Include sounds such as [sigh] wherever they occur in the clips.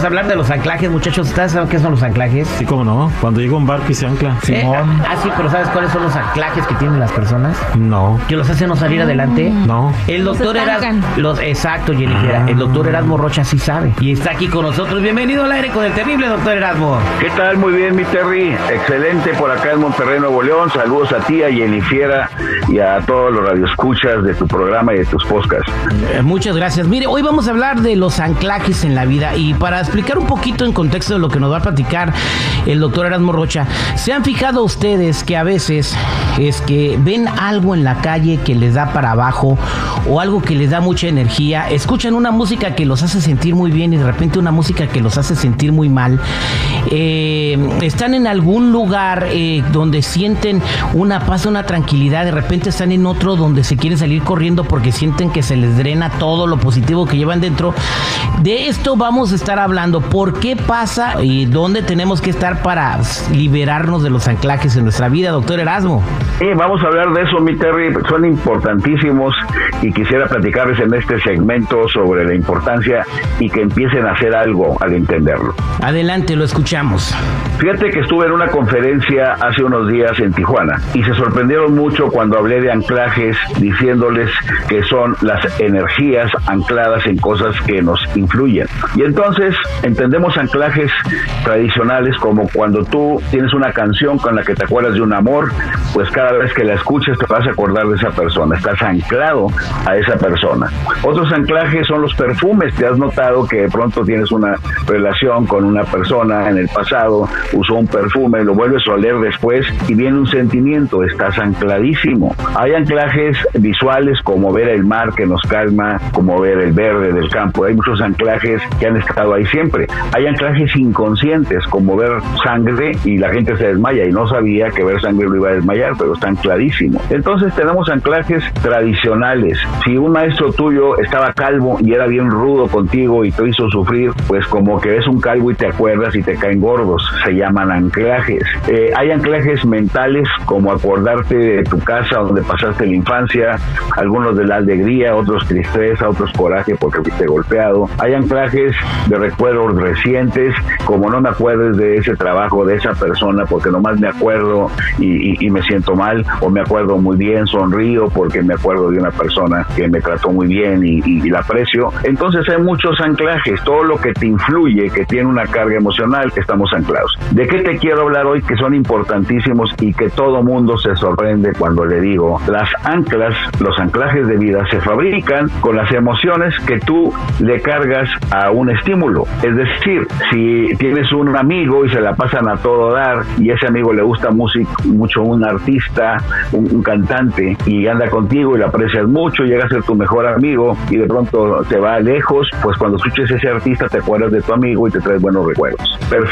Vamos a hablar de los anclajes, muchachos. ¿Ustedes saben qué son los anclajes? Sí, cómo no. Cuando llega un barco y se ancla. Eh, ah, sí, pero ¿sabes cuáles son los anclajes que tienen las personas? No. Que los hacen no salir adelante. No. El doctor Erasmo. Los, exacto, Jennifer. Ah. El doctor Erasmo Rocha sí sabe. Y está aquí con nosotros. Bienvenido al aire con el terrible doctor Erasmo. ¿Qué tal? Muy bien, mi Terry. Excelente por acá en Monterrey, Nuevo León. Saludos a ti, a Jennifiera y a todos los radioescuchas de tu programa y de tus podcasts. Eh, Muchas gracias. Mire, hoy vamos a hablar de los anclajes en la vida y para explicar un poquito en contexto de lo que nos va a platicar el doctor Erasmo Rocha, ¿se han fijado ustedes que a veces es que ven algo en la calle que les da para abajo o algo que les da mucha energía, escuchan una música que los hace sentir muy bien y de repente una música que los hace sentir muy mal, Eh, están en algún lugar eh, donde sienten una paz, una tranquilidad, de repente están en otro donde se quieren salir corriendo porque sienten que se les drena todo lo positivo que llevan dentro. De esto vamos a estar hablando, por qué pasa y dónde tenemos que estar para liberarnos de los anclajes en nuestra vida, doctor Erasmo. Sí, vamos a hablar de eso, mi Terry. Son importantísimos y quisiera platicarles en este segmento sobre la importancia y que empiecen a hacer algo al entenderlo. Adelante, lo escuchamos. Fíjate que estuve en una conferencia hace unos días en Tijuana y se sorprendieron mucho cuando hablé de anclajes diciéndoles que son las energías ancladas en cosas que nos influyen. Y entonces entendemos anclajes tradicionales como cuando tú tienes una canción con la que te acuerdas de un amor, pues cada vez que la escuches te vas a acordar de esa persona, estás anclado a esa persona. Otros anclajes son los perfumes, te has notado que de pronto tienes una relación con una persona en el pasado, usó un perfume, lo vuelves a oler después y viene un sentimiento, estás ancladísimo. Hay anclajes visuales como ver el mar que nos calma, como ver el verde del campo, hay muchos anclajes que han estado ahí siempre. Hay anclajes inconscientes como ver sangre y la gente se desmaya y no sabía que ver sangre lo iba a desmayar, pero está ancladísimo. Entonces tenemos anclajes tradicionales. Si un maestro tuyo estaba calvo y era bien rudo contigo y te hizo sufrir, pues como que ves un calvo y te acuerdas y te caen gordos, se llaman anclajes. Eh, hay anclajes mentales como acordarte de tu casa donde pasaste la infancia, algunos de la alegría, otros tristeza, otros coraje porque fuiste golpeado. Hay anclajes de recuerdos recientes, como no me acuerdes de ese trabajo, de esa persona, porque nomás me acuerdo y, y- y me siento mal, o me acuerdo muy bien, sonrío porque me acuerdo de una persona que me trató muy bien y, y- y la aprecio. Entonces hay muchos anclajes, todo lo que te influye, que tiene una carga emocional, estamos anclados. ¿De qué te quiero hablar hoy que son importantísimos y que todo mundo se sorprende cuando le digo? Las anclas, los anclajes de vida se fabrican con las emociones que tú le cargas a un estímulo. Es decir, si tienes un amigo y se la pasan a todo dar y ese amigo le gusta música, mucho un artista, un, un cantante y anda contigo y lo aprecias mucho, llega a ser tu mejor amigo y de pronto te va lejos, pues cuando escuches ese artista te acuerdas de tu amigo y te traes buenos recuerdos. Perfecto.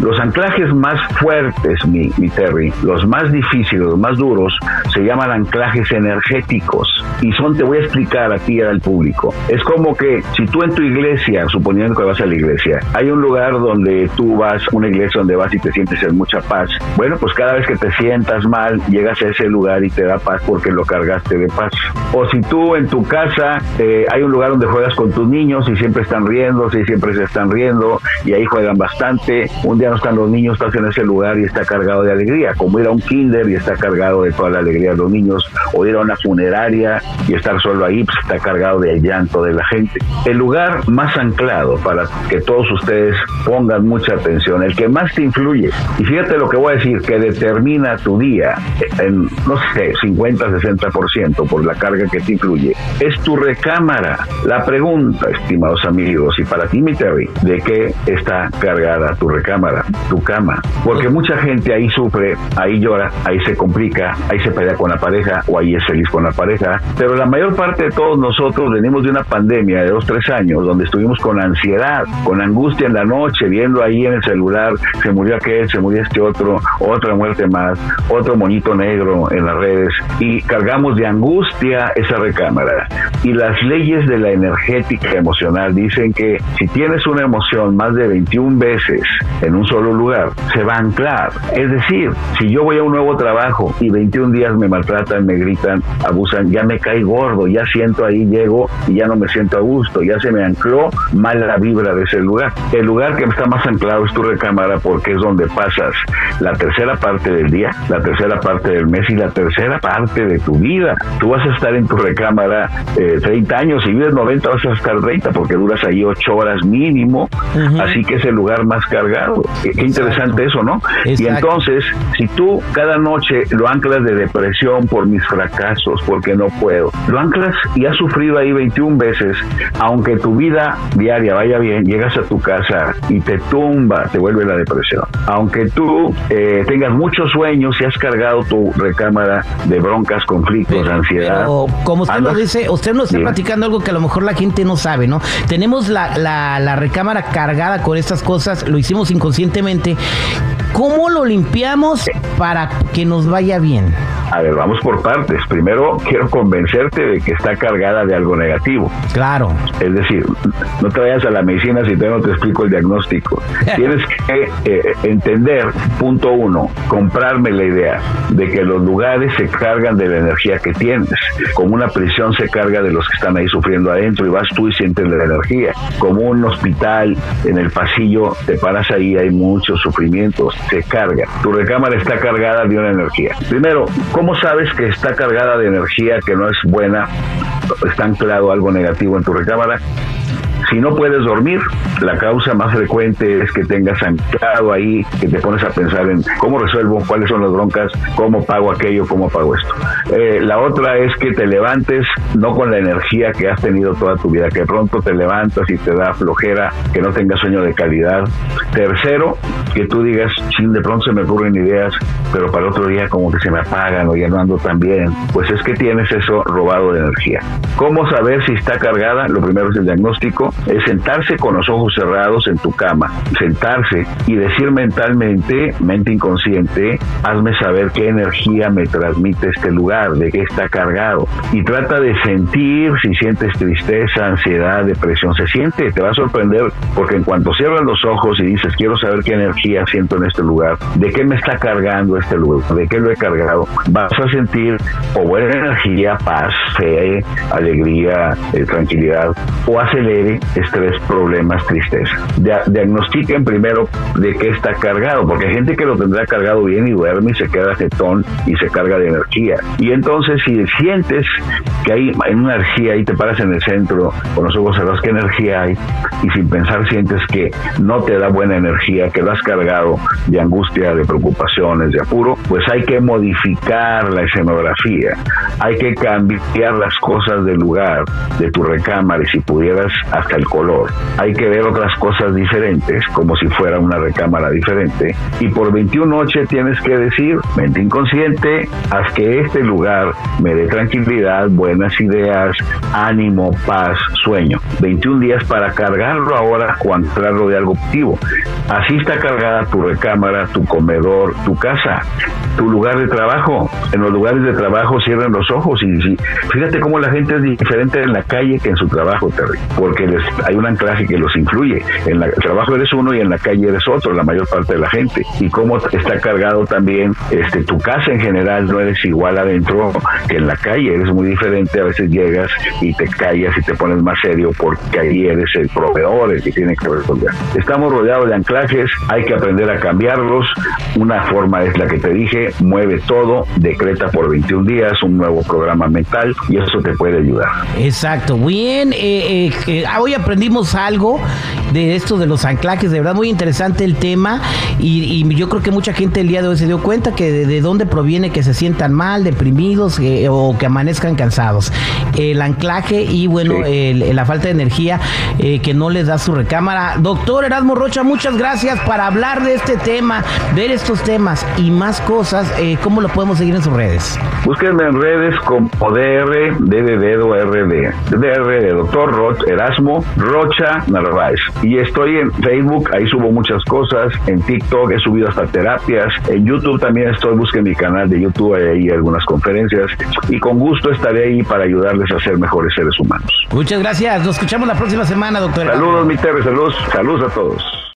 Los anclajes más fuertes, mi, mi Terry, los más difíciles, los más duros, se llaman anclajes energéticos y son, te voy a explicar a ti y al público. Es como que si tú en tu iglesia, suponiendo que vas a la iglesia, hay un lugar donde tú vas, una iglesia donde vas y te sientes en mucha paz, bueno, pues cada vez que te sientas mal, llegas a ese lugar y te da paz porque lo cargaste de paz. O si tú en tu casa eh, hay un lugar donde juegas con tus niños y siempre están riendo, y siempre se están riendo y ahí juegan bastante, un día están los niños, estás en ese lugar y está cargado de alegría, como ir a un kinder y está cargado de toda la alegría de los niños, o ir a una funeraria y estar solo ahí, pues está cargado del llanto de la gente. El lugar más anclado para que todos ustedes pongan mucha atención, el que más te influye, y fíjate lo que voy a decir, que determina tu día en, no sé, 50, 60% por la carga que te influye, es tu recámara. La pregunta, estimados amigos, y para ti, mi Terry, ¿de qué está cargada tu recámara, tu cama? Porque mucha gente ahí sufre, ahí llora, ahí se complica, ahí se pelea con la pareja o ahí es feliz con la pareja, pero la mayor parte de todos nosotros venimos de una pandemia de dos, tres años, donde estuvimos con ansiedad, con angustia en la noche, viendo ahí en el celular, se murió aquel, se murió este otro, otra muerte más, otro moñito negro en las redes, y cargamos de angustia esa recámara. Y las leyes de la energética emocional dicen que si tienes una emoción más de 21 veces en un solo lugar, se va a anclar. Es decir, si yo voy a un nuevo trabajo y 21 días me maltratan, me gritan, abusan, ya me cae gordo, ya siento ahí, llego y ya no me siento a gusto, ya se me ancló mal la vibra de ese lugar. El lugar que está más anclado es tu recámara porque es donde pasas la tercera parte del día, la tercera parte del mes y la tercera parte de tu vida. Tú vas a estar en tu recámara eh, 30 años, si vives 90 vas a estar 30 porque duras ahí 8 horas mínimo, así que es el lugar más cargado. Qué, qué interesante eso, ¿no? Y entonces, si tú cada noche lo anclas de depresión por mis fracasos, porque no puedo, lo anclas y has sufrido ahí 21 veces, aunque tu vida diaria vaya bien, llegas a tu casa y te tumba, te vuelve la depresión. Aunque tú eh, tengas muchos sueños y has cargado tu recámara de broncas, conflictos, Pero- ansiedad. pero como usted andas- lo dice, usted nos está platicando algo que a lo mejor la gente no sabe, ¿no? Tenemos la, la, la recámara cargada con estas cosas, lo hicimos inconscientemente. ¿Cómo lo limpiamos para que nos vaya bien? A ver, vamos por partes. Primero, quiero convencerte de que está cargada de algo negativo. Claro. Es decir, no te vayas a la medicina si todavía no te explico el diagnóstico. [laughs] Tienes que eh, entender, punto uno, comprarme la idea de que los lugares se cargan de la energía que tienes. Como una prisión se carga de los que están ahí sufriendo adentro y vas tú y sientes la energía. Como un hospital en el pasillo, te paras ahí, hay muchos sufrimientos, se carga. Tu recámara está cargada de una energía. Primero, ¿cómo sabes que está cargada de energía que no es buena? Está anclado algo negativo en tu recámara. Si no puedes dormir, la causa más frecuente es que tengas anclado ahí, que te pones a pensar en cómo resuelvo, cuáles son las broncas, cómo pago aquello, cómo pago esto. Eh, la otra es que te levantes no con la energía que has tenido toda tu vida, que pronto te levantas y te da flojera, que no tengas sueño de calidad. Tercero, que tú digas, chin, de pronto se me ocurren ideas, pero para otro día como que se me apagan o ya no ando tan bien. Pues es que tienes eso robado de energía. ¿Cómo saber si está cargada? Lo primero es el diagnóstico, es sentarse con los ojos cerrados en tu cama, sentarse y decir mentalmente, mente inconsciente, hazme saber qué energía me transmite este lugar, de qué está cargado. Y trata de sentir si sientes tristeza, ansiedad, depresión. Se siente, te va a sorprender, porque en cuanto cierras los ojos y dices, quiero saber qué energía siento en este lugar, de qué me está cargando este lugar, de qué lo he cargado, vas a sentir o buena energía, paz, fe, alegría, eh, tranquilidad, o acelere estrés, problemas, tristeza. Dia- diagnostiquen primero de qué está cargado, porque hay gente que lo tendrá cargado bien y duerme y se queda jetón y se carga de energía. Y entonces si sientes que hay, hay una energía y te paras en el centro con los ojos cerrados, qué energía hay, y sin pensar sientes que no te da buena energía, que lo has cargado de angustia, de preocupaciones, de apuro, pues hay que modificar la escenografía, hay que cambiar las cosas del lugar, de tu recámara y si pudieras hasta el color. Hay que ver otras cosas diferentes, como si fuera una recámara diferente. Y por 21 noches tienes que decir, mente inconsciente, haz que este lugar me dé tranquilidad, buenas ideas, ánimo, paz, sueño. 21 días para cargarlo ahora o anclarlo de algo activo. Así está cargada tu recámara, tu comedor, tu casa, tu lugar de trabajo. En los lugares de trabajo cierren los ojos y, fíjate cómo la gente es diferente en la calle que en su trabajo, Terry, porque hay un anclaje que los influye. En la- el trabajo eres uno y en la calle eres otro, la mayor parte de la gente. Y cómo está cargado también este tu casa en general, no eres igual adentro que en la calle, eres muy diferente. A veces llegas y te callas y te pones más serio porque ahí eres el proveedor, el que tiene que resolver. Estamos rodeados de anclajes, hay que aprender a cambiarlos. Una forma es la que te dije, mueve todo, decreta por 21 días un nuevo programa mental y eso te puede ayudar. Exacto, bien. eh, eh, eh, hoy aprendimos algo de esto de los anclajes, de verdad muy interesante el tema y, y yo creo que mucha gente el día de hoy se dio cuenta que de, de dónde proviene que se sientan mal, deprimidos eh, o que amanezcan cansados. El anclaje y bueno, Sí. el- la falta de energía que no les da su recámara. Doctor Erasmo Rocha, muchas gracias para hablar de este tema, ver estos temas y más cosas. ¿Cómo lo podemos seguir en sus redes? Búsquenme en redes como DR, D de dedo, RD. DR de Doctor Roch, Erasmo Rocha Narváez. Y estoy en Facebook, ahí subo muchas cosas. En TikTok he subido hasta terapias. En YouTube también estoy, busquen mi canal de YouTube, hay ahí algunas conferencias. Y con gusto estaré ahí para ayudarles a ser mejores seres humanos. Muchas gracias. Nos escuchamos la próxima semana, doctor. Saludos, mi Terry, saludos, saludos a todos.